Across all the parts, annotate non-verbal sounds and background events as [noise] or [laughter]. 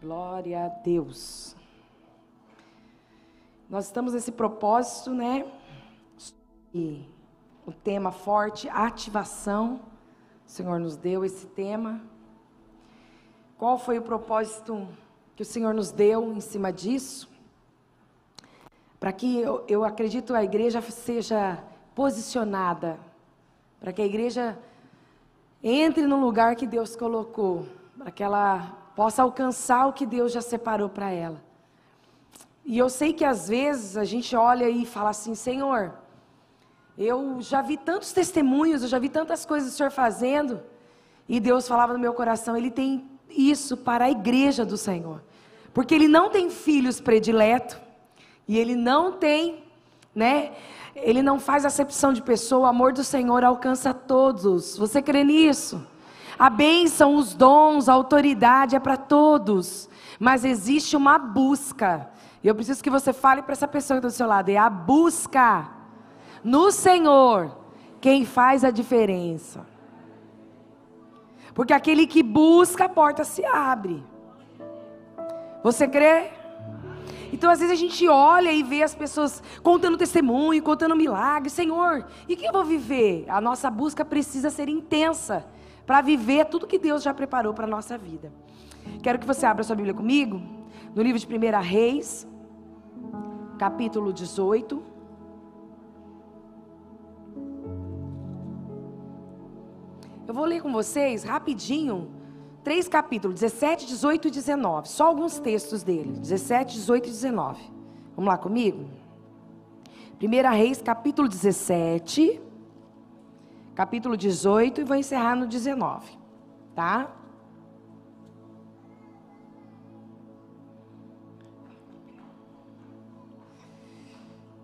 Glória a Deus. Nós estamos nesse propósito, né? E o tema forte, ativação. O Senhor nos deu esse tema. Qual foi o propósito que o Senhor nos deu em cima disso? Para que eu, eu acredito a igreja seja posicionada, para que a igreja entre no lugar que Deus colocou, para que ela possa alcançar o que Deus já separou para ela. E eu sei que às vezes a gente olha e fala assim: Senhor, eu já vi tantos testemunhos, eu já vi tantas coisas o Senhor fazendo. E Deus falava no meu coração: Ele tem isso para a igreja do Senhor. Porque Ele não tem filhos prediletos. E Ele não tem, né? Ele não faz acepção de pessoa. O amor do Senhor alcança todos. Você crê nisso? A bênção, os dons, a autoridade é para todos. Mas existe uma busca. E eu preciso que você fale para essa pessoa que está do seu lado. É a busca no Senhor quem faz a diferença. Porque aquele que busca, a porta se abre. Você crê? Então, às vezes, a gente olha e vê as pessoas contando testemunho, contando milagre. Senhor, e que eu vou viver? A nossa busca precisa ser intensa para viver tudo que Deus já preparou para a nossa vida. Quero que você abra sua Bíblia comigo, no livro de 1 Reis, capítulo 18. Eu vou ler com vocês rapidinho três capítulos, 17, 18 e 19. Só alguns textos dele, 17, 18 e 19. Vamos lá comigo? 1 Reis, capítulo 17 capítulo 18 e vou encerrar no 19, tá?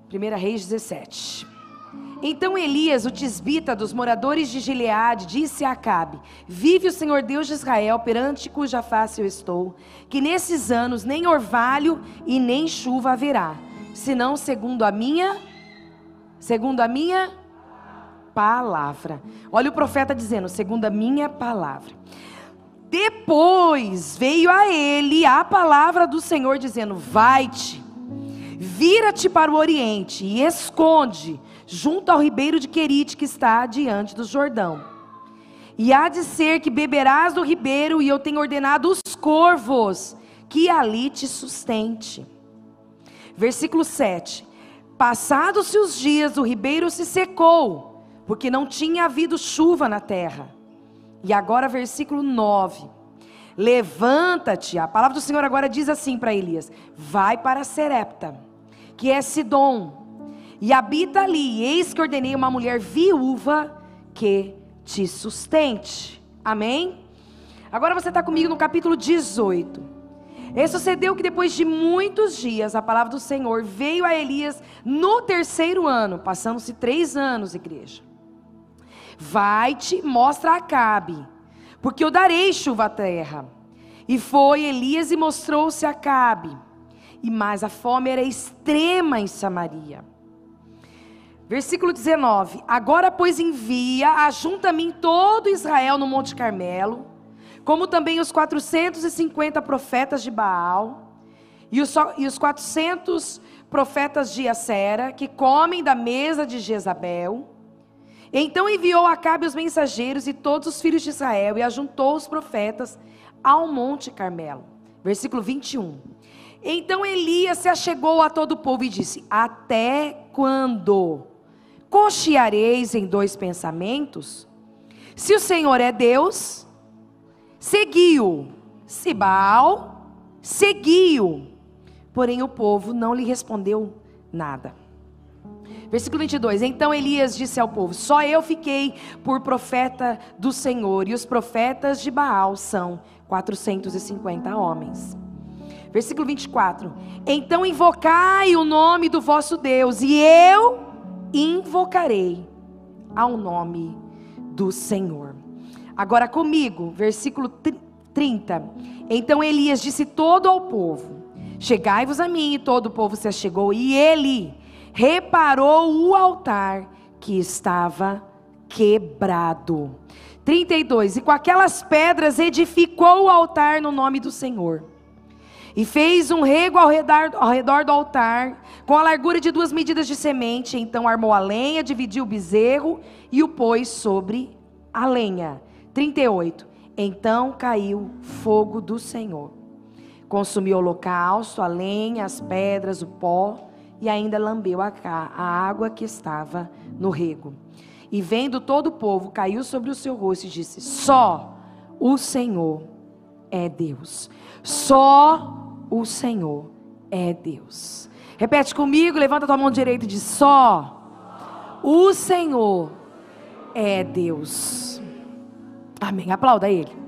Primeira Reis 17. Então Elias, o tisbita dos moradores de Gileade, disse a Acabe: Vive o Senhor Deus de Israel, perante cuja face eu estou, que nesses anos nem orvalho e nem chuva haverá, senão segundo a minha, segundo a minha palavra. Olha o profeta dizendo, segundo a minha palavra. Depois veio a ele a palavra do Senhor dizendo: Vai-te, vira-te para o oriente e esconde junto ao ribeiro de Querite que está diante do Jordão. E há de ser que beberás do ribeiro, e eu tenho ordenado os corvos que ali te sustente. Versículo 7. Passados-se os dias, o ribeiro se secou porque não tinha havido chuva na terra. E agora, versículo 9: Levanta-te, a palavra do Senhor agora diz assim para Elias: Vai para Serepta, que é Sidom, e habita ali. Eis que ordenei uma mulher viúva que te sustente. Amém? Agora você está comigo no capítulo 18. E sucedeu que depois de muitos dias, a palavra do Senhor veio a Elias no terceiro ano, passando-se três anos, igreja. Vai-te, mostra a Acabe, porque eu darei chuva à terra. E foi Elias e mostrou-se a Acabe. E mais a fome era extrema em Samaria. Versículo 19: Agora, pois, envia, ajunta a mim todo Israel no Monte Carmelo, como também os 450 profetas de Baal, e os, e os 400 profetas de Acera, que comem da mesa de Jezabel, então enviou Acabe os mensageiros e todos os filhos de Israel e ajuntou os profetas ao monte Carmelo. Versículo 21. Então Elias se achegou a todo o povo e disse: Até quando cocheareis em dois pensamentos? Se o Senhor é Deus, seguiu. Se Baal, seguiu. Porém o povo não lhe respondeu nada. Versículo 22. Então Elias disse ao povo: Só eu fiquei por profeta do Senhor, e os profetas de Baal são 450 homens. Versículo 24. Então invocai o nome do vosso Deus, e eu invocarei ao nome do Senhor. Agora comigo, versículo 30. Então Elias disse todo ao povo: Chegai-vos a mim, e todo o povo se achegou, e ele reparou o altar que estava quebrado. 32. E com aquelas pedras edificou o altar no nome do Senhor. E fez um rego ao redor, ao redor do altar, com a largura de duas medidas de semente. Então armou a lenha, dividiu o bezerro e o pôs sobre a lenha. 38. Então caiu fogo do Senhor. Consumiu o holocausto, a lenha, as pedras, o pó e ainda lambeu a, a água que estava no rego. E vendo todo o povo, caiu sobre o seu rosto e disse: Só o Senhor é Deus. Só o Senhor é Deus. Repete comigo, levanta tua mão direita e diz: Só o Senhor é Deus. Amém. Aplauda ele.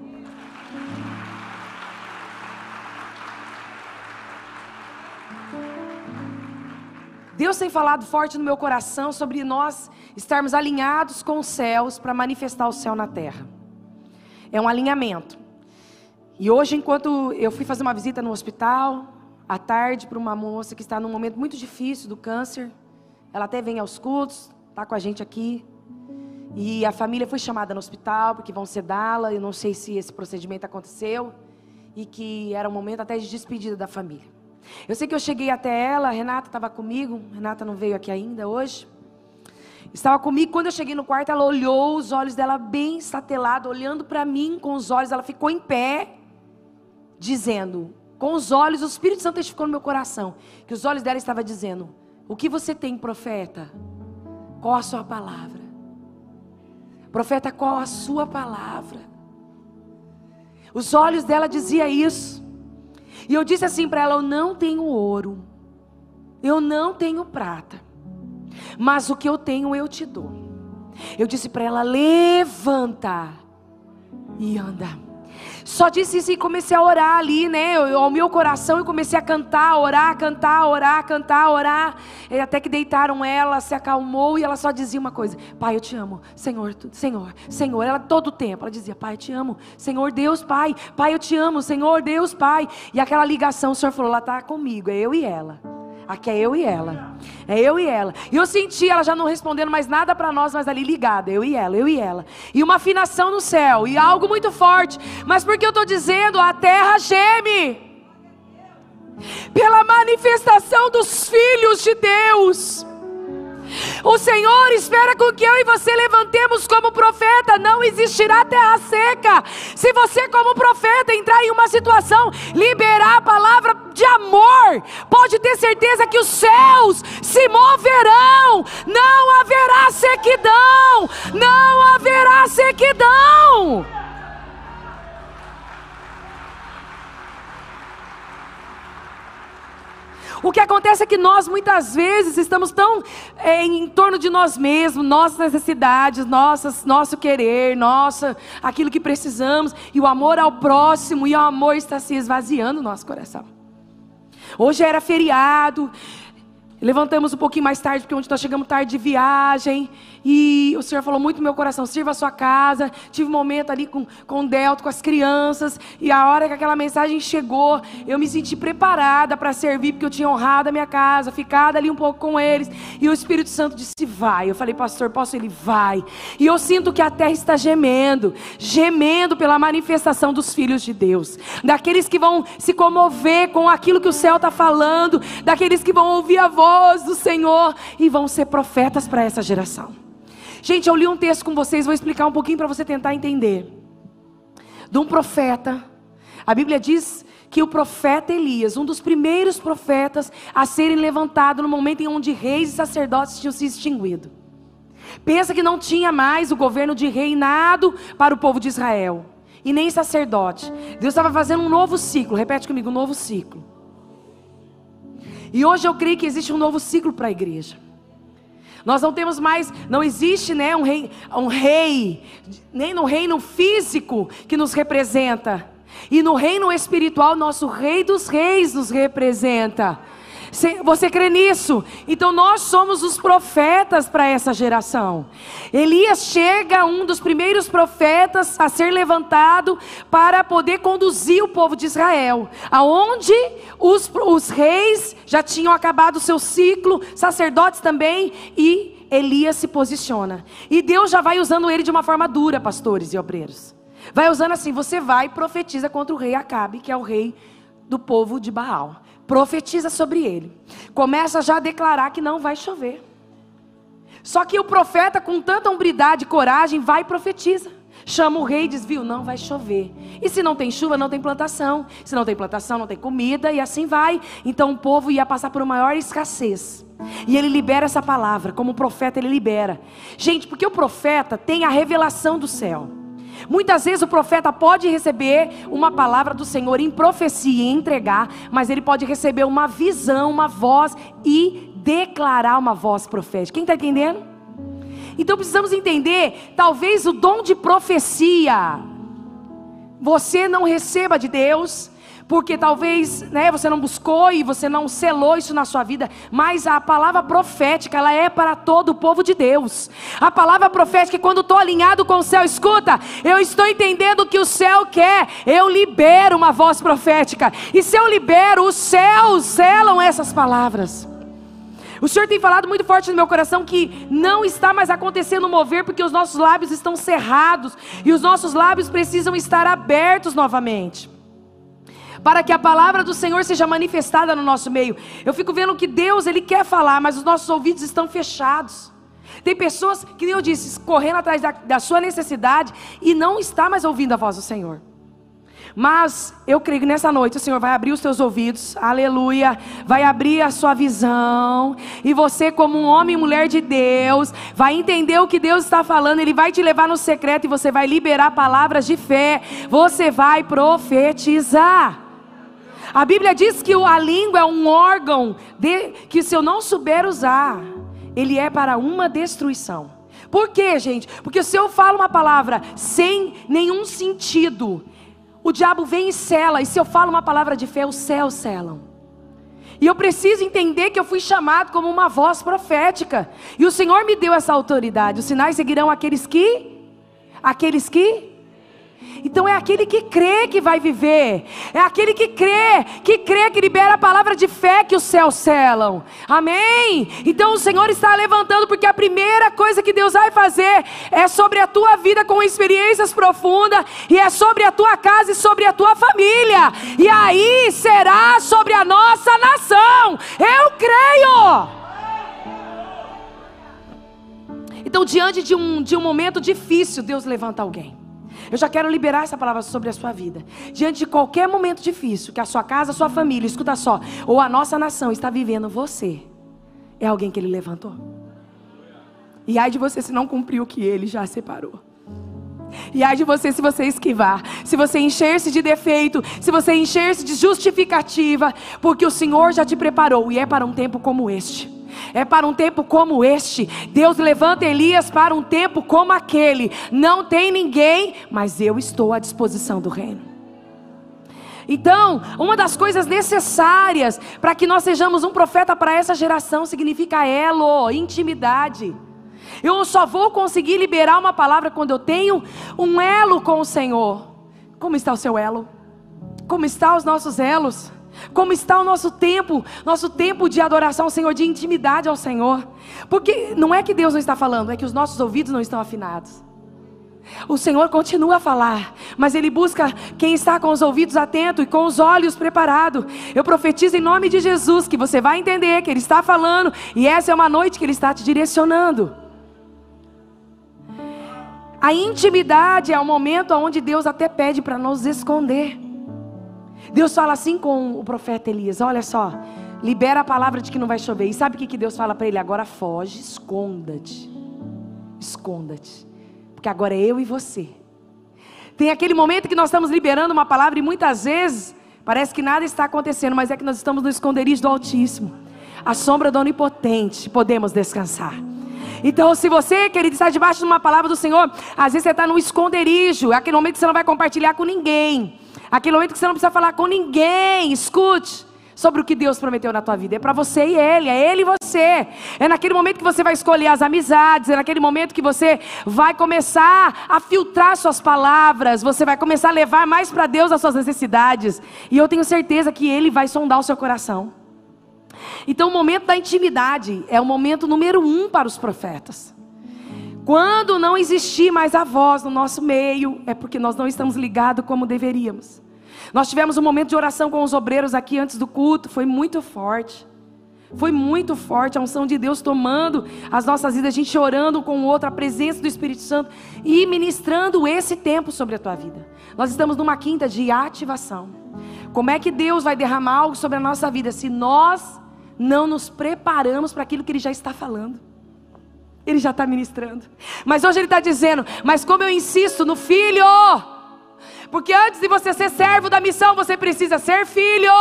Deus tem falado forte no meu coração sobre nós estarmos alinhados com os céus para manifestar o céu na terra. É um alinhamento. E hoje, enquanto eu fui fazer uma visita no hospital, à tarde, para uma moça que está num momento muito difícil do câncer, ela até vem aos cultos, está com a gente aqui. E a família foi chamada no hospital porque vão sedá-la. Eu não sei se esse procedimento aconteceu. E que era um momento até de despedida da família. Eu sei que eu cheguei até ela, a Renata estava comigo, Renata não veio aqui ainda hoje. Estava comigo, quando eu cheguei no quarto, ela olhou, os olhos dela bem satelados, olhando para mim com os olhos, ela ficou em pé, dizendo, com os olhos, o Espírito Santo testificou no meu coração, que os olhos dela estavam dizendo: O que você tem, profeta? Qual a sua palavra? Profeta, qual a sua palavra? Os olhos dela diziam isso. E eu disse assim para ela: Eu não tenho ouro, eu não tenho prata, mas o que eu tenho eu te dou. Eu disse para ela: Levanta e anda. Só disse isso e comecei a orar ali, né? Eu, ao meu coração eu comecei a cantar, orar, cantar, orar, cantar, orar. E até que deitaram ela, se acalmou e ela só dizia uma coisa: Pai, eu te amo. Senhor, Senhor, Senhor. Ela todo o tempo, ela dizia: Pai, eu te amo. Senhor, Deus, Pai. Pai, eu te amo. Senhor, Deus, Pai. E aquela ligação, o Senhor falou: Ela está comigo, é eu e ela. Aqui é eu e ela. É eu e ela. E eu senti ela já não respondendo mais nada para nós, mas ali ligada. Eu e ela, eu e ela. E uma afinação no céu. E algo muito forte. Mas porque eu estou dizendo, a terra geme. Pela manifestação dos filhos de Deus. O Senhor espera com que eu e você levantemos como profeta. Não existirá terra seca. Se você, como profeta, entrar em uma situação, liberar a palavra de amor, pode ter certeza que os céus se moverão. Não haverá sequidão. Não haverá sequidão. O que acontece é que nós muitas vezes estamos tão é, em torno de nós mesmos, nossas necessidades, nossas, nosso querer, nossa, aquilo que precisamos, e o amor ao próximo e o amor está se esvaziando no nosso coração. Hoje era feriado, Levantamos um pouquinho mais tarde, porque onde nós chegamos tarde de viagem. E o Senhor falou muito no meu coração: sirva a sua casa. Tive um momento ali com, com o Delto, com as crianças. E a hora que aquela mensagem chegou, eu me senti preparada para servir, porque eu tinha honrado a minha casa, ficado ali um pouco com eles. E o Espírito Santo disse: vai. Eu falei, pastor, posso? Ele vai. E eu sinto que a terra está gemendo gemendo pela manifestação dos filhos de Deus. Daqueles que vão se comover com aquilo que o céu está falando. Daqueles que vão ouvir a voz voz do Senhor e vão ser profetas para essa geração. Gente, eu li um texto com vocês, vou explicar um pouquinho para você tentar entender. De um profeta. A Bíblia diz que o profeta Elias, um dos primeiros profetas a serem levantados no momento em onde reis e sacerdotes tinham se extinguido. Pensa que não tinha mais o governo de reinado para o povo de Israel. E nem sacerdote. Deus estava fazendo um novo ciclo. Repete comigo, um novo ciclo. E hoje eu creio que existe um novo ciclo para a igreja. Nós não temos mais, não existe né, um, rei, um rei, nem no reino físico que nos representa. E no reino espiritual, nosso Rei dos Reis nos representa. Você crê nisso? Então nós somos os profetas para essa geração. Elias chega, um dos primeiros profetas a ser levantado para poder conduzir o povo de Israel, aonde os, os reis já tinham acabado o seu ciclo, sacerdotes também, e Elias se posiciona. E Deus já vai usando ele de uma forma dura, pastores e obreiros. Vai usando assim: você vai e profetiza contra o rei Acabe, que é o rei do povo de Baal. Profetiza sobre ele. Começa já a declarar que não vai chover. Só que o profeta, com tanta hombridade e coragem, vai e profetiza. Chama o rei e diz: Viu, não vai chover. E se não tem chuva, não tem plantação. Se não tem plantação, não tem comida, e assim vai. Então o povo ia passar por maior escassez. E ele libera essa palavra, como o profeta ele libera. Gente, porque o profeta tem a revelação do céu. Muitas vezes o profeta pode receber uma palavra do Senhor em profecia e entregar, mas ele pode receber uma visão, uma voz e declarar uma voz profética. Quem está entendendo? Então precisamos entender, talvez o dom de profecia você não receba de Deus, porque talvez né, você não buscou e você não selou isso na sua vida, mas a palavra profética, ela é para todo o povo de Deus. A palavra profética, quando estou alinhado com o céu, escuta, eu estou entendendo o que o céu quer, eu libero uma voz profética, e se eu libero, os céus selam essas palavras. O Senhor tem falado muito forte no meu coração que não está mais acontecendo mover porque os nossos lábios estão cerrados e os nossos lábios precisam estar abertos novamente para que a palavra do Senhor seja manifestada no nosso meio. Eu fico vendo que Deus, Ele quer falar, mas os nossos ouvidos estão fechados. Tem pessoas, que nem eu disse, correndo atrás da, da sua necessidade e não está mais ouvindo a voz do Senhor. Mas eu creio que nessa noite o Senhor vai abrir os teus ouvidos, aleluia, vai abrir a sua visão, e você, como um homem e mulher de Deus, vai entender o que Deus está falando, Ele vai te levar no secreto e você vai liberar palavras de fé, você vai profetizar. A Bíblia diz que a língua é um órgão de, que, se eu não souber usar, ele é para uma destruição. Por quê, gente? Porque se eu falo uma palavra sem nenhum sentido, o diabo vem e sela, e se eu falo uma palavra de fé, os céus selam. E eu preciso entender que eu fui chamado como uma voz profética. E o Senhor me deu essa autoridade. Os sinais seguirão aqueles que? Aqueles que? Então é aquele que crê que vai viver. É aquele que crê, que crê que libera a palavra de fé que os céus selam. Amém? Então o Senhor está levantando porque a primeira coisa que Deus vai fazer é sobre a tua vida com experiências profundas e é sobre a tua casa e sobre a tua família. E aí será sobre a nossa nação. Eu creio. Então, diante de um, de um momento difícil, Deus levanta alguém. Eu já quero liberar essa palavra sobre a sua vida. Diante de qualquer momento difícil que a sua casa, a sua família, escuta só, ou a nossa nação está vivendo, você é alguém que ele levantou. E ai de você se não cumpriu o que ele já separou. E ai de você se você esquivar, se você encher-se de defeito, se você encher-se de justificativa, porque o Senhor já te preparou e é para um tempo como este. É para um tempo como este. Deus levanta Elias para um tempo como aquele. Não tem ninguém, mas eu estou à disposição do reino. Então, uma das coisas necessárias para que nós sejamos um profeta para essa geração significa elo, intimidade. Eu só vou conseguir liberar uma palavra quando eu tenho um elo com o Senhor. Como está o seu elo? Como estão os nossos elos? Como está o nosso tempo, nosso tempo de adoração ao Senhor, de intimidade ao Senhor? Porque não é que Deus não está falando, é que os nossos ouvidos não estão afinados. O Senhor continua a falar, mas Ele busca quem está com os ouvidos atentos e com os olhos preparados. Eu profetizo em nome de Jesus que você vai entender que Ele está falando e essa é uma noite que Ele está te direcionando. A intimidade é o momento onde Deus até pede para nos esconder. Deus fala assim com o profeta Elias: Olha só, libera a palavra de que não vai chover. E sabe o que Deus fala para ele? Agora foge, esconda-te. Esconda-te. Porque agora é eu e você. Tem aquele momento que nós estamos liberando uma palavra e muitas vezes parece que nada está acontecendo, mas é que nós estamos no esconderijo do Altíssimo. A sombra do Onipotente, podemos descansar. Então, se você, querido, está debaixo de uma palavra do Senhor, às vezes você está no esconderijo, é aquele momento que você não vai compartilhar com ninguém. Aquele momento que você não precisa falar com ninguém. Escute sobre o que Deus prometeu na tua vida. É para você e Ele, é Ele e você. É naquele momento que você vai escolher as amizades, é naquele momento que você vai começar a filtrar suas palavras, você vai começar a levar mais para Deus as suas necessidades. E eu tenho certeza que Ele vai sondar o seu coração. Então, o momento da intimidade é o momento número um para os profetas. Quando não existir mais a voz no nosso meio, é porque nós não estamos ligados como deveríamos. Nós tivemos um momento de oração com os obreiros aqui antes do culto, foi muito forte. Foi muito forte a unção de Deus tomando as nossas vidas, a gente orando com o outro, a presença do Espírito Santo e ministrando esse tempo sobre a tua vida. Nós estamos numa quinta de ativação. Como é que Deus vai derramar algo sobre a nossa vida se nós não nos preparamos para aquilo que Ele já está falando? Ele já está ministrando. Mas hoje Ele está dizendo: Mas como eu insisto no filho, porque antes de você ser servo da missão, você precisa ser filho.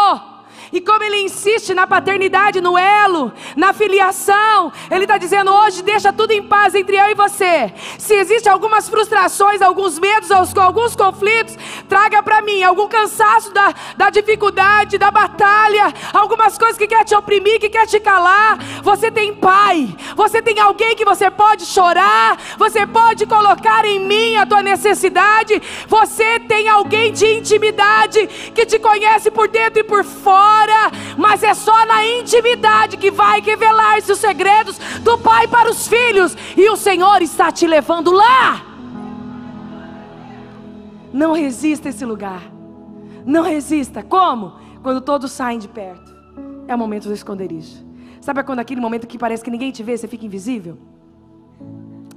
E como ele insiste na paternidade, no elo, na filiação, ele está dizendo hoje: deixa tudo em paz entre eu e você. Se existem algumas frustrações, alguns medos, alguns conflitos, traga para mim. Algum cansaço da, da dificuldade, da batalha, algumas coisas que quer te oprimir, que quer te calar. Você tem pai, você tem alguém que você pode chorar, você pode colocar em mim a tua necessidade, você tem alguém de intimidade que te conhece por dentro e por fora mas é só na intimidade que vai revelar-se os segredos do Pai para os filhos, e o Senhor está te levando lá. Não resista esse lugar. Não resista. Como? Quando todos saem de perto. É o momento do esconderijo. Sabe quando aquele momento que parece que ninguém te vê, você fica invisível?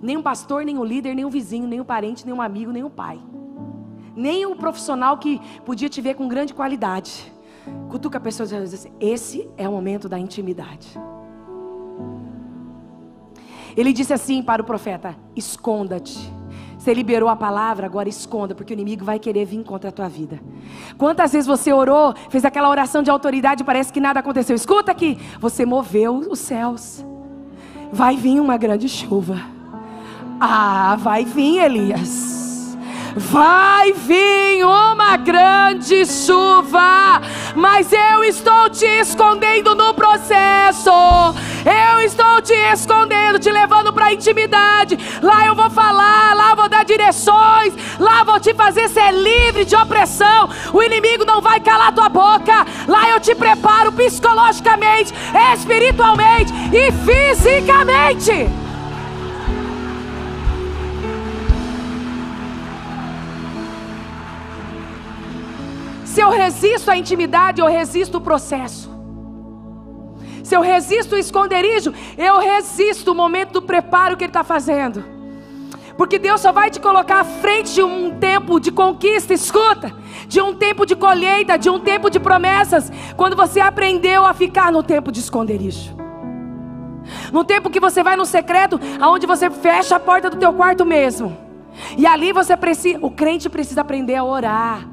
Nem um pastor, nem um líder, nem um vizinho, nem um parente, nem um amigo, nem um pai. Nem o um profissional que podia te ver com grande qualidade. Cutuca a pessoa e diz assim: esse é o momento da intimidade. Ele disse assim para o profeta: esconda-te. Você liberou a palavra, agora esconda, porque o inimigo vai querer vir contra a tua vida. Quantas vezes você orou, fez aquela oração de autoridade, parece que nada aconteceu. Escuta aqui, você moveu os céus. Vai vir uma grande chuva. Ah, vai vir, Elias. Vai vir uma grande chuva, mas eu estou te escondendo no processo. Eu estou te escondendo, te levando para a intimidade. Lá eu vou falar, lá eu vou dar direções, lá eu vou te fazer ser livre de opressão. O inimigo não vai calar tua boca. Lá eu te preparo psicologicamente, espiritualmente e fisicamente. Se eu resisto à intimidade, eu resisto o processo. Se eu resisto o esconderijo, eu resisto o momento do preparo que Ele está fazendo. Porque Deus só vai te colocar à frente de um tempo de conquista, escuta, de um tempo de colheita, de um tempo de promessas, quando você aprendeu a ficar no tempo de esconderijo. No tempo que você vai no secreto, aonde você fecha a porta do teu quarto mesmo. E ali você precisa, o crente precisa aprender a orar.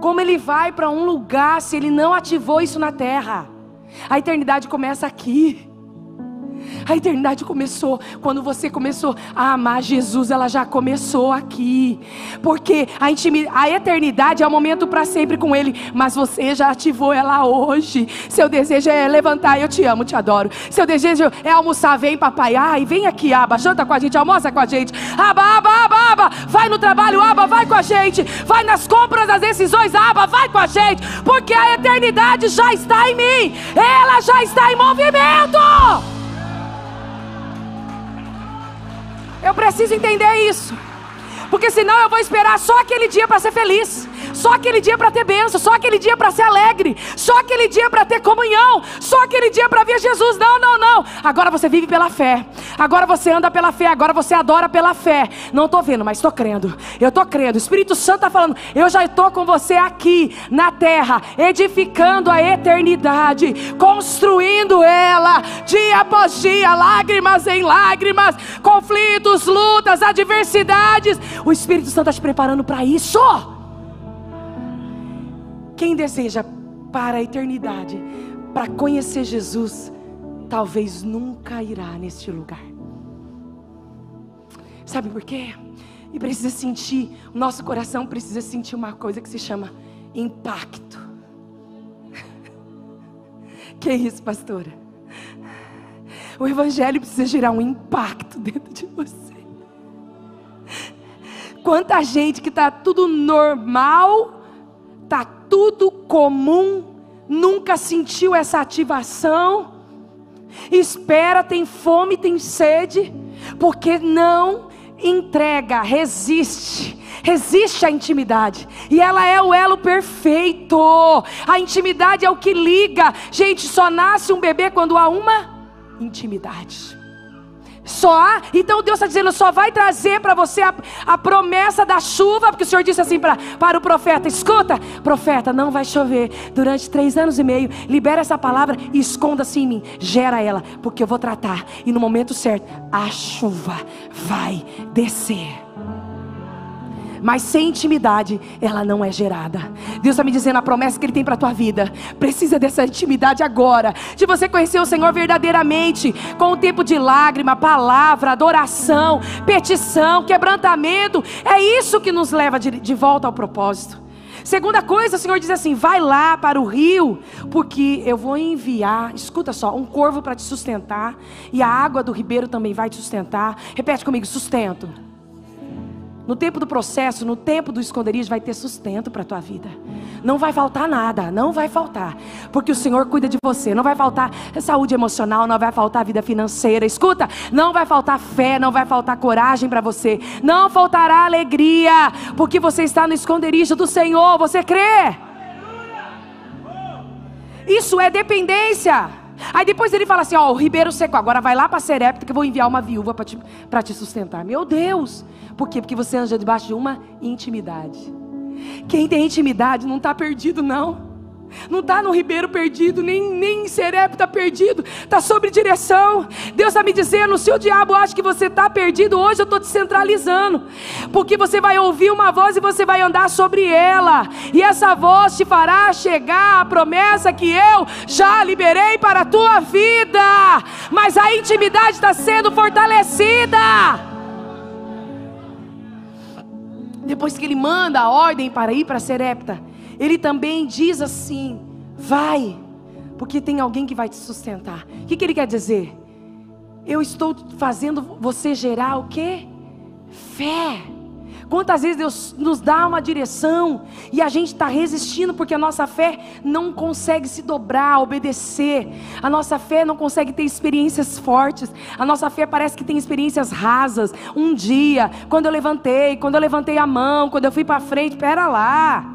Como ele vai para um lugar se ele não ativou isso na terra? A eternidade começa aqui. A eternidade começou quando você começou a amar Jesus, ela já começou aqui. Porque a, a eternidade é o momento para sempre com Ele, mas você já ativou ela hoje. Seu desejo é levantar, eu te amo, te adoro. Seu desejo é almoçar, vem papai, ai, vem aqui, aba, janta com a gente, almoça com a gente. Aba, aba, aba, aba, vai no trabalho, aba, vai com a gente. Vai nas compras, nas decisões, aba, vai com a gente. Porque a eternidade já está em mim, ela já está em movimento. Eu preciso entender isso. Porque senão eu vou esperar só aquele dia para ser feliz só aquele dia para ter bênção, só aquele dia para ser alegre, só aquele dia para ter comunhão, só aquele dia para ver Jesus. Não, não, não. Agora você vive pela fé. Agora você anda pela fé, agora você adora pela fé. Não estou vendo, mas estou crendo. Eu estou crendo. O Espírito Santo está falando. Eu já estou com você aqui na terra, edificando a eternidade, construindo ela, dia após dia, lágrimas em lágrimas, conflitos, lutas, adversidades. O Espírito Santo está te preparando para isso. Quem deseja para a eternidade, para conhecer Jesus, talvez nunca irá neste lugar. Sabe por quê? E precisa sentir, nosso coração precisa sentir uma coisa que se chama impacto. [laughs] que é isso, pastora? O Evangelho precisa gerar um impacto dentro de você. Quanta gente que está tudo normal, está tudo comum, nunca sentiu essa ativação, espera, tem fome, tem sede, porque não entrega, resiste, resiste à intimidade. E ela é o elo perfeito. A intimidade é o que liga. Gente, só nasce um bebê quando há uma intimidade. Só? Há, então Deus está dizendo, só vai trazer para você a, a, promessa da chuva, porque o Senhor disse assim pra, para o profeta: escuta, profeta, não vai chover durante três anos e meio, libera essa palavra e esconda-se em mim, gera ela, porque eu vou tratar, e no momento certo, a chuva vai descer mas sem intimidade ela não é gerada. Deus está me dizendo a promessa que Ele tem para a tua vida. Precisa dessa intimidade agora, de você conhecer o Senhor verdadeiramente, com o tempo de lágrima, palavra, adoração, petição, quebrantamento. É isso que nos leva de, de volta ao propósito. Segunda coisa, o Senhor diz assim: vai lá para o rio, porque eu vou enviar, escuta só, um corvo para te sustentar, e a água do ribeiro também vai te sustentar. Repete comigo: sustento. No tempo do processo, no tempo do esconderijo, vai ter sustento para a tua vida. Não vai faltar nada, não vai faltar. Porque o Senhor cuida de você. Não vai faltar saúde emocional, não vai faltar vida financeira. Escuta, não vai faltar fé, não vai faltar coragem para você. Não faltará alegria, porque você está no esconderijo do Senhor. Você crê? Isso é dependência. Aí depois ele fala assim: Ó, o ribeiro secou, agora vai lá para Serepta que eu vou enviar uma viúva para te, te sustentar. Meu Deus! Por quê? Porque você anda debaixo de uma intimidade. Quem tem intimidade não está perdido, não. Não está no ribeiro perdido, nem, nem em Serepta perdido, está sobre direção. Deus está me dizendo: se o diabo acha que você está perdido, hoje eu estou te centralizando, porque você vai ouvir uma voz e você vai andar sobre ela, e essa voz te fará chegar a promessa que eu já liberei para a tua vida, mas a intimidade está sendo fortalecida. Depois que ele manda a ordem para ir para Serepta, ele também diz assim: vai, porque tem alguém que vai te sustentar. O que, que ele quer dizer? Eu estou fazendo você gerar o que? Fé. Quantas vezes Deus nos dá uma direção e a gente está resistindo porque a nossa fé não consegue se dobrar, obedecer. A nossa fé não consegue ter experiências fortes. A nossa fé parece que tem experiências rasas. Um dia, quando eu levantei, quando eu levantei a mão, quando eu fui para frente, pera lá.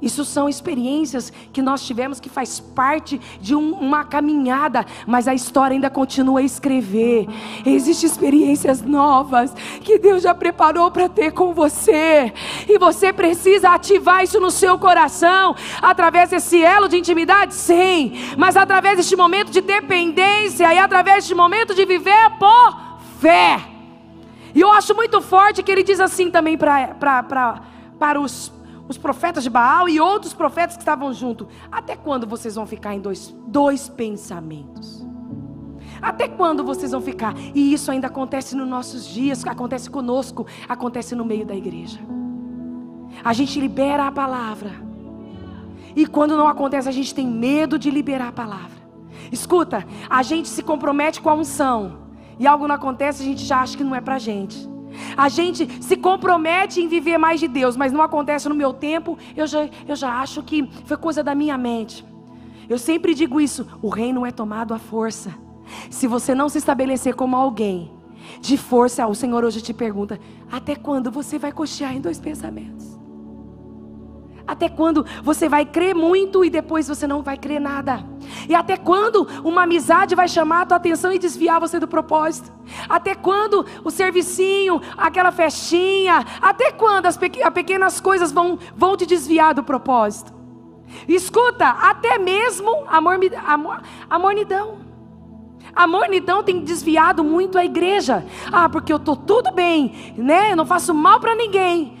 Isso são experiências que nós tivemos que faz parte de um, uma caminhada, mas a história ainda continua a escrever. Existem experiências novas que Deus já preparou para ter com você, e você precisa ativar isso no seu coração através desse elo de intimidade, sim, mas através deste momento de dependência e através deste momento de viver por fé. E eu acho muito forte que ele diz assim também para para os os profetas de Baal e outros profetas que estavam junto. Até quando vocês vão ficar em dois, dois pensamentos? Até quando vocês vão ficar? E isso ainda acontece nos nossos dias, acontece conosco, acontece no meio da igreja. A gente libera a palavra. E quando não acontece, a gente tem medo de liberar a palavra. Escuta, a gente se compromete com a unção. E algo não acontece, a gente já acha que não é pra gente. A gente se compromete em viver mais de Deus, mas não acontece no meu tempo, eu já, eu já acho que foi coisa da minha mente. Eu sempre digo isso: o reino é tomado à força. Se você não se estabelecer como alguém de força, o Senhor hoje te pergunta: até quando você vai cochear em dois pensamentos? Até quando você vai crer muito e depois você não vai crer nada? E até quando uma amizade vai chamar a tua atenção e desviar você do propósito? Até quando o servicinho, aquela festinha, até quando as pequenas coisas vão, vão te desviar do propósito? Escuta, até mesmo a, mormi, a, a mornidão. A mornidão tem desviado muito a igreja. Ah, porque eu estou tudo bem, né? Eu não faço mal para ninguém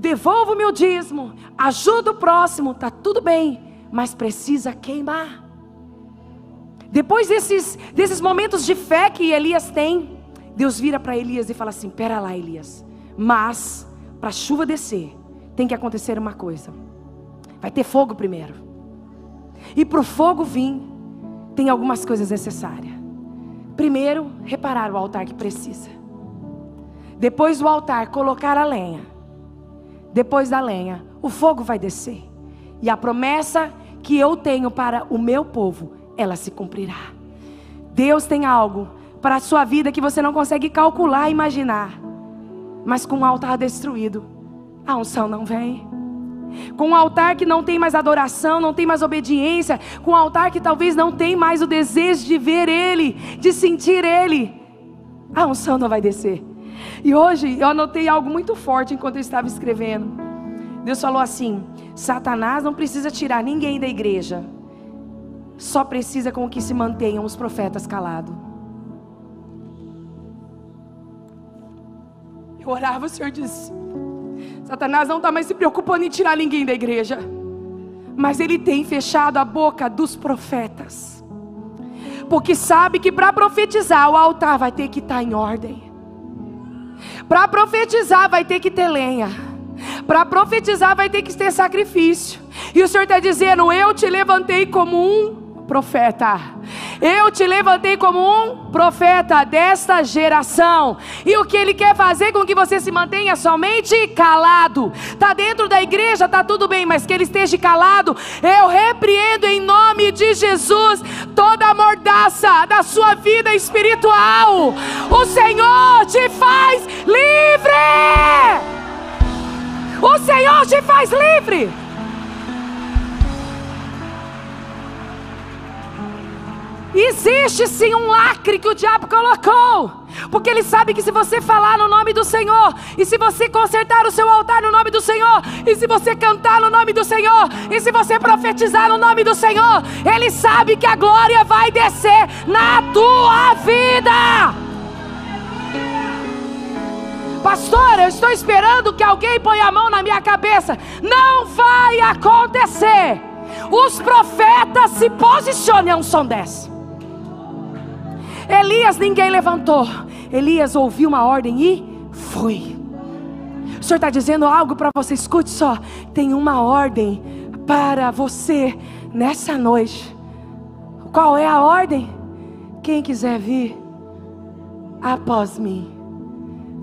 devolvo o meu dízimo, ajudo o próximo, tá tudo bem, mas precisa queimar. Depois desses, desses momentos de fé que Elias tem, Deus vira para Elias e fala assim: Pera lá, Elias, mas para a chuva descer, tem que acontecer uma coisa: vai ter fogo primeiro, e para o fogo vir, tem algumas coisas necessárias. Primeiro, reparar o altar que precisa. Depois do altar, colocar a lenha depois da lenha, o fogo vai descer. E a promessa que eu tenho para o meu povo, ela se cumprirá. Deus tem algo para a sua vida que você não consegue calcular, imaginar. Mas com o altar destruído, a unção não vem. Com um altar que não tem mais adoração, não tem mais obediência, com um altar que talvez não tem mais o desejo de ver Ele, de sentir Ele, a unção não vai descer. E hoje eu anotei algo muito forte enquanto eu estava escrevendo. Deus falou assim: Satanás não precisa tirar ninguém da igreja, só precisa com que se mantenham os profetas calados. Eu orava, o Senhor disse: Satanás não está mais se preocupando em tirar ninguém da igreja, mas ele tem fechado a boca dos profetas, porque sabe que para profetizar o altar vai ter que estar tá em ordem, para profetizar vai ter que ter lenha, para profetizar vai ter que ter sacrifício, e o Senhor está dizendo: Eu te levantei como um profeta. Eu te levantei como um profeta desta geração. E o que ele quer fazer com que você se mantenha somente calado. Tá dentro da igreja, tá tudo bem, mas que ele esteja calado. Eu repreendo em nome de Jesus toda a mordaça da sua vida espiritual. O Senhor te faz livre. O Senhor te faz livre. Existe sim um lacre que o diabo colocou. Porque ele sabe que se você falar no nome do Senhor, e se você consertar o seu altar no nome do Senhor, e se você cantar no nome do Senhor, e se você profetizar no nome do Senhor, ele sabe que a glória vai descer na tua vida. Pastor, eu estou esperando que alguém ponha a mão na minha cabeça. Não vai acontecer. Os profetas se posicionam, som desce. Elias ninguém levantou. Elias ouviu uma ordem e foi. O Senhor está dizendo algo para você, escute só. Tem uma ordem para você nessa noite. Qual é a ordem? Quem quiser vir após mim,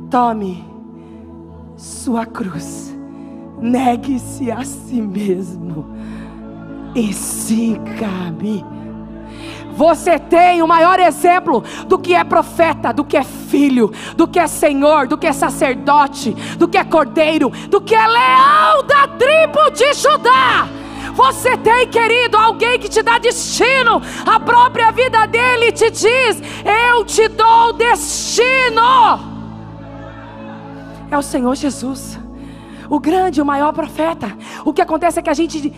tome sua cruz, negue-se a si mesmo e siga-me. Você tem o maior exemplo do que é profeta, do que é filho, do que é senhor, do que é sacerdote, do que é cordeiro, do que é leão da tribo de Judá. Você tem, querido, alguém que te dá destino. A própria vida dele te diz: Eu te dou destino. É o Senhor Jesus, o grande, o maior profeta. O que acontece é que a gente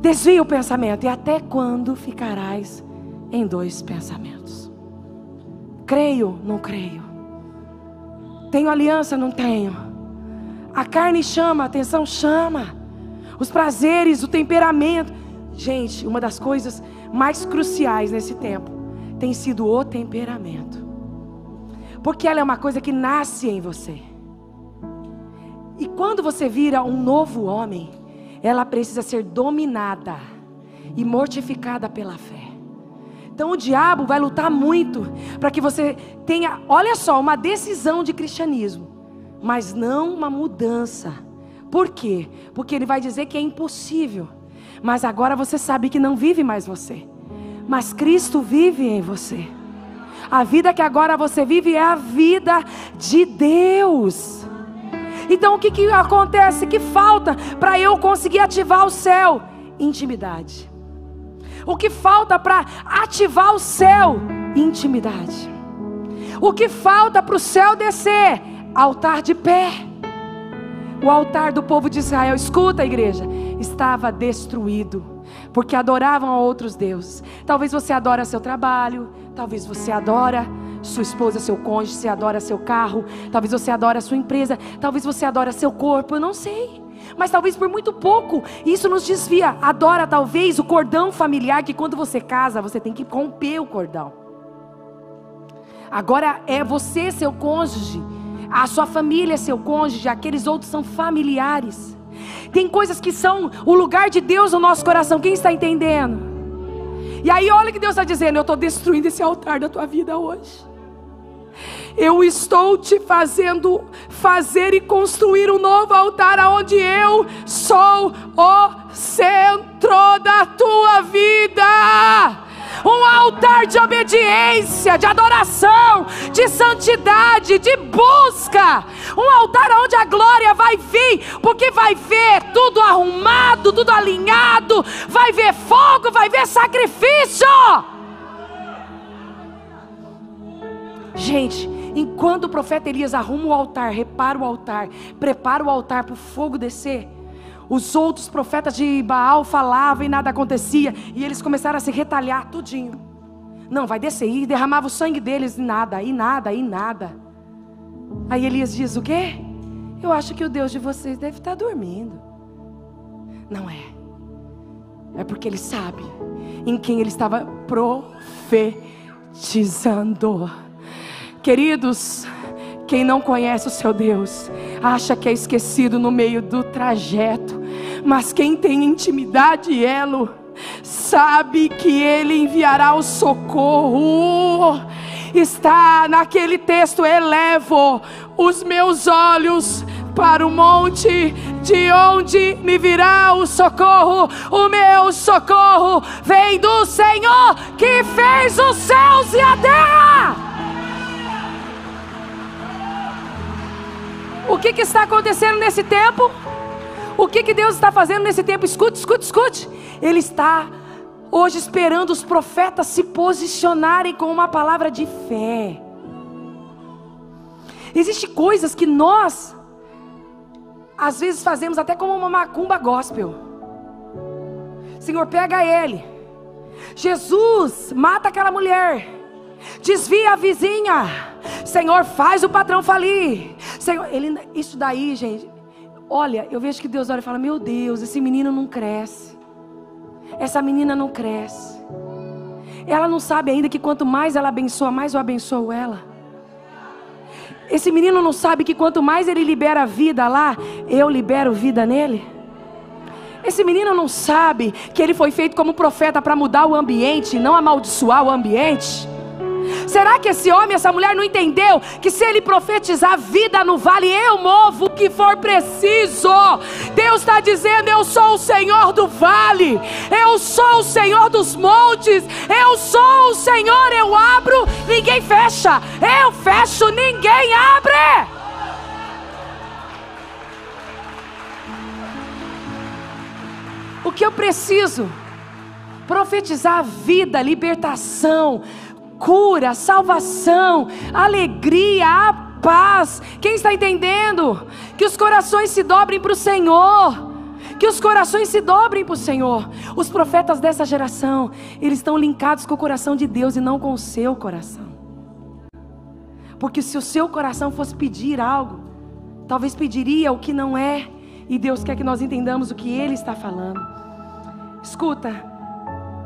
desvia o pensamento. E até quando ficarás em dois pensamentos. Creio, não creio. Tenho aliança, não tenho. A carne chama, a atenção chama. Os prazeres, o temperamento. Gente, uma das coisas mais cruciais nesse tempo tem sido o temperamento. Porque ela é uma coisa que nasce em você. E quando você vira um novo homem, ela precisa ser dominada e mortificada pela fé. Então o diabo vai lutar muito para que você tenha, olha só, uma decisão de cristianismo, mas não uma mudança. Por quê? Porque ele vai dizer que é impossível. Mas agora você sabe que não vive mais você. Mas Cristo vive em você. A vida que agora você vive é a vida de Deus. Então o que, que acontece? Que falta para eu conseguir ativar o céu? Intimidade. O que falta para ativar o céu? Intimidade. O que falta para o céu descer? Altar de pé. O altar do povo de Israel, escuta, igreja, estava destruído, porque adoravam a outros deuses. Talvez você adora seu trabalho, talvez você adora sua esposa, seu cônjuge, você adora seu carro, talvez você adora sua empresa, talvez você adora seu corpo, eu não sei mas talvez por muito pouco isso nos desvia. Adora talvez o cordão familiar que quando você casa você tem que romper o cordão. Agora é você seu cônjuge, a sua família seu cônjuge, aqueles outros são familiares. Tem coisas que são o lugar de Deus no nosso coração. Quem está entendendo? E aí olha o que Deus está dizendo: eu estou destruindo esse altar da tua vida hoje. Eu estou te fazendo fazer e construir um novo altar aonde eu sou o centro da tua vida. um altar de obediência, de adoração, de santidade, de busca, um altar onde a glória vai vir, porque vai ver tudo arrumado, tudo alinhado, vai ver fogo, vai ver sacrifício. Gente, enquanto o profeta Elias arruma o altar, repara o altar, prepara o altar para o fogo descer, os outros profetas de Baal falavam e nada acontecia, e eles começaram a se retalhar tudinho. Não, vai descer, e derramava o sangue deles, e nada, e nada, e nada. Aí Elias diz: O quê? Eu acho que o Deus de vocês deve estar dormindo. Não é. É porque ele sabe em quem ele estava profetizando. Queridos, quem não conhece o seu Deus, acha que é esquecido no meio do trajeto, mas quem tem intimidade e elo, sabe que Ele enviará o socorro. Está naquele texto: elevo os meus olhos para o monte, de onde me virá o socorro? O meu socorro vem do Senhor que fez os céus e a terra. O que, que está acontecendo nesse tempo? O que, que Deus está fazendo nesse tempo? Escute, escute, escute. Ele está hoje esperando os profetas se posicionarem com uma palavra de fé. Existem coisas que nós, às vezes, fazemos até como uma macumba gospel. Senhor, pega ele. Jesus, mata aquela mulher. Desvia a vizinha. Senhor, faz o patrão falir. Senhor, ele, isso daí, gente. Olha, eu vejo que Deus olha e fala: Meu Deus, esse menino não cresce. Essa menina não cresce. Ela não sabe ainda que quanto mais ela abençoa, mais eu abençoo ela. Esse menino não sabe que quanto mais ele libera vida lá, eu libero vida nele. Esse menino não sabe que ele foi feito como profeta para mudar o ambiente, não amaldiçoar o ambiente. Será que esse homem, essa mulher não entendeu que se ele profetizar vida no vale, eu movo o que for preciso? Deus está dizendo: Eu sou o Senhor do vale, eu sou o Senhor dos montes, eu sou o Senhor, eu abro, ninguém fecha, eu fecho, ninguém abre. O que eu preciso? Profetizar vida, libertação, cura, salvação, alegria, a paz. Quem está entendendo? Que os corações se dobrem para o Senhor. Que os corações se dobrem para o Senhor. Os profetas dessa geração, eles estão linkados com o coração de Deus e não com o seu coração. Porque se o seu coração fosse pedir algo, talvez pediria o que não é. E Deus quer que nós entendamos o que Ele está falando. Escuta,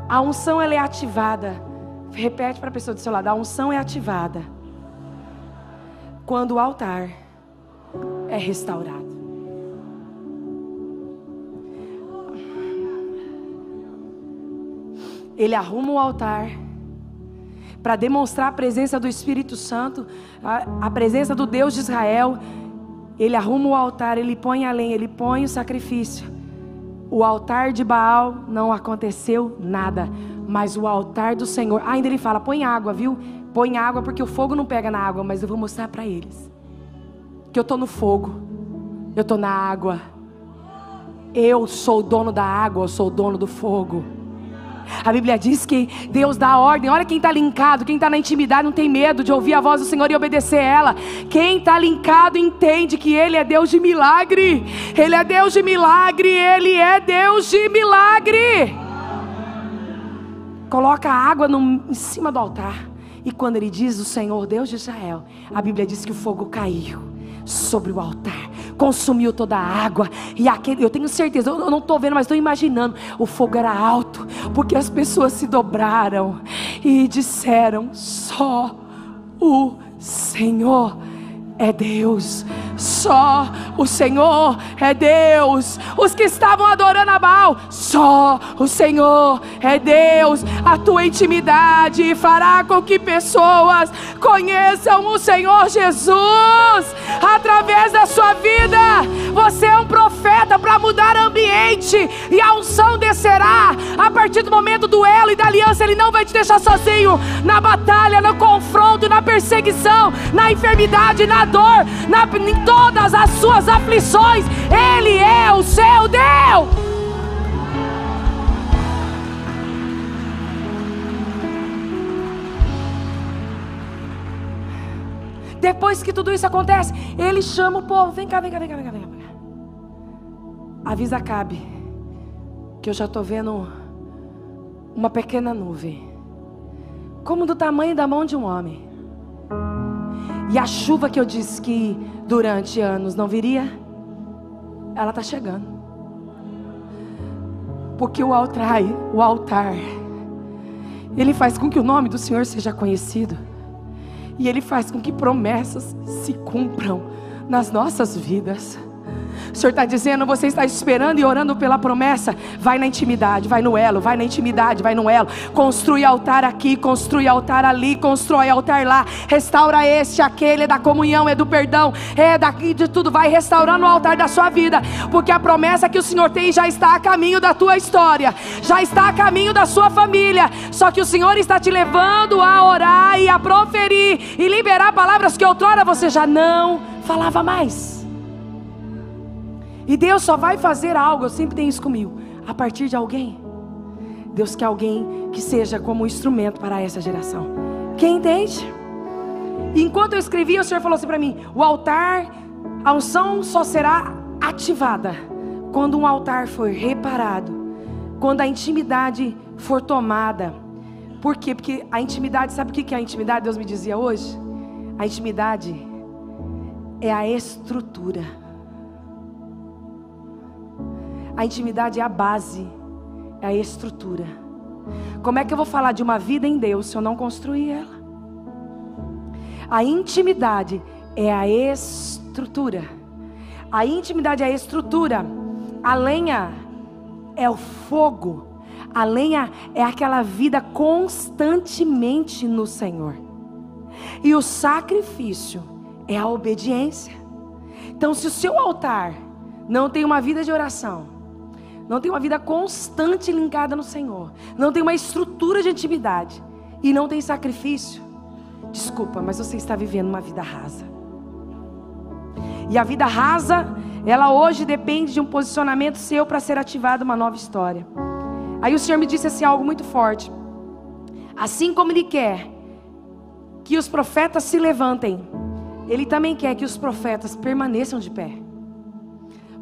a unção ela é ativada Repete para a pessoa do seu lado: a unção é ativada quando o altar é restaurado. Ele arruma o altar para demonstrar a presença do Espírito Santo, a, a, presença do Deus de Israel. Ele arruma o altar, ele põe a lenha, ele põe o sacrifício. O altar de Baal não aconteceu nada mas o altar do Senhor, ainda ele fala: põe água, viu? Põe água porque o fogo não pega na água, mas eu vou mostrar para eles que eu estou no fogo, eu estou na água. Eu sou o dono da água, eu sou o dono do fogo. A Bíblia diz que Deus dá ordem. Olha quem está linkado, quem está na intimidade não tem medo de ouvir a voz do Senhor e obedecer ela. Quem está linkado entende que Ele é Deus de milagre. Ele é Deus de milagre. Ele é Deus de milagre coloca a água no, em cima do altar. E quando ele diz o Senhor Deus de Israel, a Bíblia diz que o fogo caiu sobre o altar, consumiu toda a água. E aquele, eu tenho certeza, eu não estou vendo, mas estou imaginando. O fogo era alto, porque as pessoas se dobraram e disseram: só o Senhor é Deus. Só o Senhor é Deus. Os que estavam adorando a Baal, só o Senhor é Deus. A tua intimidade fará com que pessoas conheçam o Senhor Jesus através da sua vida. Você é um profeta para mudar ambiente e a unção descerá a partir do momento duelo e da aliança, Ele não vai te deixar sozinho na batalha, no confronto, na perseguição, na enfermidade, na dor, na, todas as suas aflições. Ele é o seu Deus. Depois que tudo isso acontece, ele chama o povo: vem cá, vem cá, vem cá, vem cá. Vem cá. Avisa Cabe que eu já estou vendo uma pequena nuvem, como do tamanho da mão de um homem. E a chuva que eu disse que durante anos não viria, ela está chegando. Porque o altar, o altar, ele faz com que o nome do Senhor seja conhecido. E ele faz com que promessas se cumpram nas nossas vidas. O Senhor está dizendo, você está esperando e orando pela promessa. Vai na intimidade, vai no elo, vai na intimidade, vai no elo. Construi altar aqui, construi altar ali, constrói altar lá. Restaura este, aquele, é da comunhão, é do perdão, é daqui de tudo. Vai restaurando o altar da sua vida, porque a promessa que o Senhor tem já está a caminho da tua história, já está a caminho da sua família. Só que o Senhor está te levando a orar e a proferir e liberar palavras que outrora você já não falava mais. E Deus só vai fazer algo, eu sempre tenho isso comigo, a partir de alguém. Deus quer alguém que seja como um instrumento para essa geração. Quem entende? Enquanto eu escrevia, o Senhor falou assim para mim: o altar, a unção só será ativada quando um altar for reparado, quando a intimidade for tomada. Por quê? Porque a intimidade, sabe o que é a intimidade? Deus me dizia hoje: a intimidade é a estrutura. A intimidade é a base, é a estrutura. Como é que eu vou falar de uma vida em Deus se eu não construir ela? A intimidade é a estrutura. A intimidade é a estrutura. A lenha é o fogo. A lenha é aquela vida constantemente no Senhor. E o sacrifício é a obediência. Então, se o seu altar não tem uma vida de oração, não tem uma vida constante linkada no Senhor, não tem uma estrutura de intimidade e não tem sacrifício, desculpa, mas você está vivendo uma vida rasa. E a vida rasa, ela hoje depende de um posicionamento seu para ser ativada uma nova história. Aí o Senhor me disse assim algo muito forte. Assim como Ele quer que os profetas se levantem, Ele também quer que os profetas permaneçam de pé.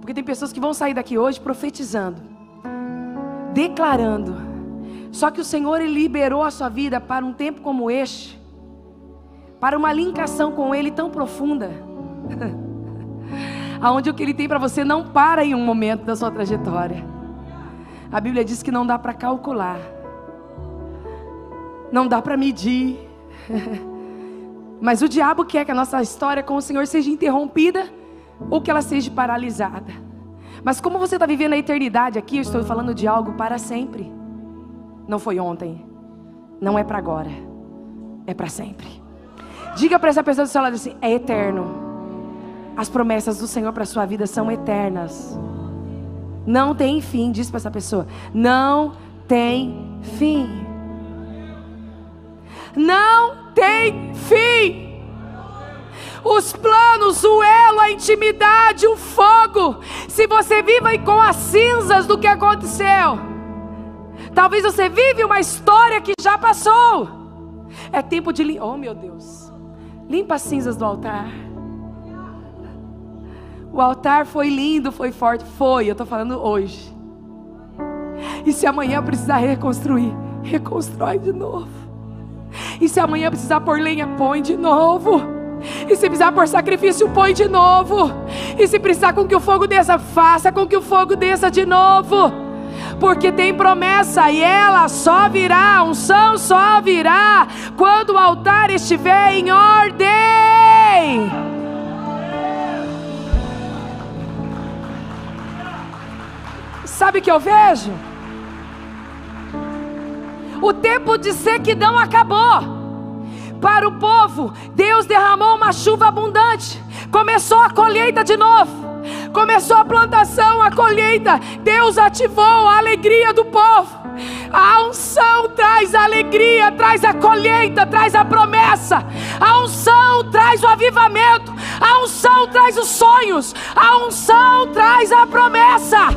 Porque tem pessoas que vão sair daqui hoje profetizando, declarando. Só que o Senhor ele liberou a sua vida para um tempo como este, para uma linkação com Ele tão profunda, [laughs] aonde o que Ele tem para você não para em um momento da sua trajetória. A Bíblia diz que não dá para calcular, não dá para medir. [laughs] Mas o diabo quer que a nossa história com o Senhor seja interrompida ou que ela seja paralisada. Mas como você está vivendo a eternidade aqui, eu estou falando de algo para sempre. Não foi ontem, não é para agora, é para sempre. Diga para essa pessoa do seu lado assim: é eterno. As promessas do Senhor para a sua vida são eternas. Não tem fim, diz para essa pessoa. Não tem fim. Não tem fim os planos, o elo, a intimidade, o fogo. Se você vive com as cinzas do que aconteceu, talvez você vive uma história que já passou. É tempo de limpar. Oh meu Deus, limpa as cinzas do altar. O altar foi lindo, foi forte, foi. Eu estou falando hoje. E se amanhã precisar reconstruir, reconstrói de novo. E se amanhã precisar pôr lenha, põe de novo. E se precisar por sacrifício, põe de novo. E se precisar com que o fogo desça, faça com que o fogo desça de novo. Porque tem promessa e ela só virá, unção só virá quando o altar estiver em ordem. Sabe o que eu vejo? O tempo de sequidão acabou para o povo, Deus derramou uma chuva abundante, começou a colheita de novo. Começou a plantação, a colheita. Deus ativou a alegria do povo. A unção traz a alegria, traz a colheita, traz a promessa. A unção traz o avivamento. A unção traz os sonhos. A unção traz a promessa.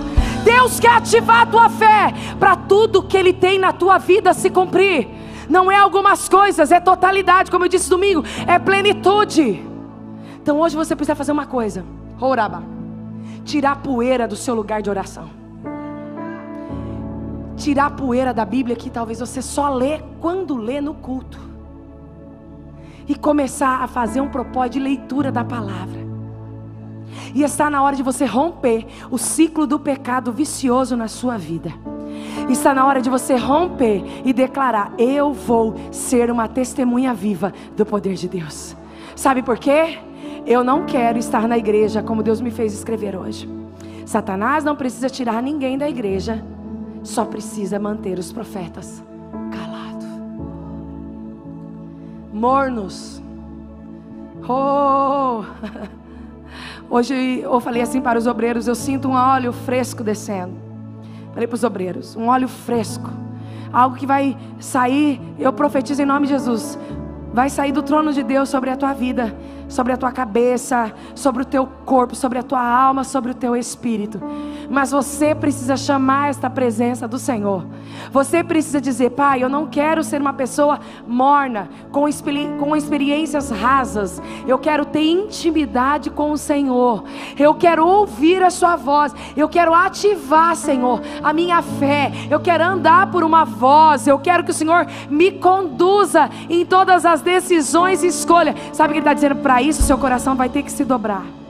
Deus quer ativar a tua fé para tudo que Ele tem na tua vida se cumprir. Não é algumas coisas, é totalidade, como eu disse domingo, é plenitude. Então hoje você precisa fazer uma coisa: Oraba, tirar a poeira do seu lugar de oração. Tirar a poeira da Bíblia que talvez você só lê quando lê no culto. E começar a fazer um propósito de leitura da palavra. E está na hora de você romper o ciclo do pecado vicioso na sua vida. Está na hora de você romper e declarar: Eu vou ser uma testemunha viva do poder de Deus. Sabe por quê? Eu não quero estar na igreja como Deus me fez escrever hoje. Satanás não precisa tirar ninguém da igreja, só precisa manter os profetas calados, mornos. Oh! [laughs] Hoje eu falei assim para os obreiros: eu sinto um óleo fresco descendo. Falei para os obreiros: um óleo fresco. Algo que vai sair, eu profetizo em nome de Jesus. Vai sair do trono de Deus sobre a tua vida sobre a tua cabeça, sobre o teu corpo, sobre a tua alma, sobre o teu espírito. Mas você precisa chamar esta presença do Senhor. Você precisa dizer: Pai, eu não quero ser uma pessoa morna, com, experi com experiências rasas. Eu quero ter intimidade com o Senhor. Eu quero ouvir a Sua voz. Eu quero ativar, Senhor, a minha fé. Eu quero andar por uma voz. Eu quero que o Senhor me conduza em todas as decisões e escolhas. Sabe o que Ele está dizendo para isso, seu coração vai ter que se dobrar.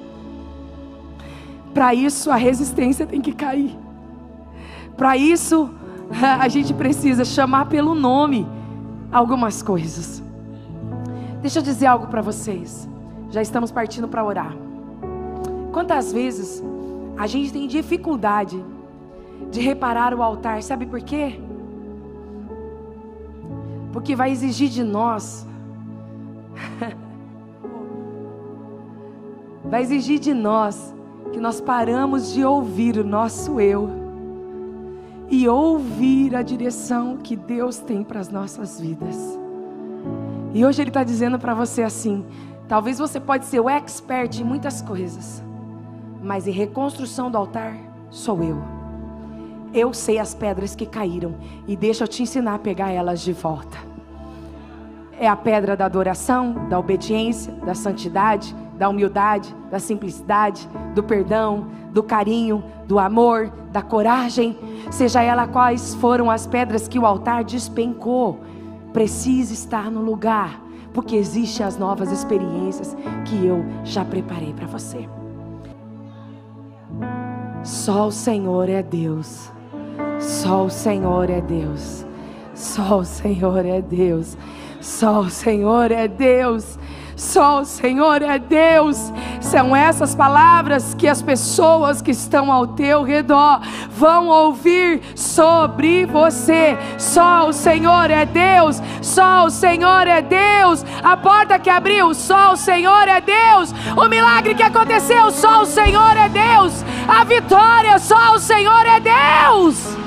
Para isso, a resistência tem que cair. Para isso, [laughs] a gente precisa chamar pelo nome algumas coisas. Deixa eu dizer algo para vocês. Já estamos partindo para orar. Quantas vezes a gente tem dificuldade de reparar o altar, sabe por quê? Porque vai exigir de nós [laughs] vai exigir de nós que nós paramos de ouvir o nosso eu e ouvir a direção que Deus tem para as nossas vidas. E hoje Ele está dizendo para você assim: talvez você pode ser o expert em muitas coisas, mas em reconstrução do altar sou eu. Eu sei as pedras que caíram e deixa eu te ensinar a pegar elas de volta. É a pedra da adoração, da obediência, da santidade, da humildade, da simplicidade, do perdão, do carinho, do amor, da coragem, seja ela quais foram as pedras que o altar despencou, precisa estar no lugar, porque existem as novas experiências que eu já preparei para você. Só o Senhor é Deus. Só o Senhor é Deus. Só o Senhor é Deus. Só o Senhor é Deus. Só o Senhor é Deus. São essas palavras que as pessoas que estão ao teu redor vão ouvir sobre você. Só o Senhor é Deus. Só o Senhor é Deus. A porta que abriu, só o Senhor é Deus. O milagre que aconteceu, só o Senhor é Deus. A vitória, só o Senhor é Deus.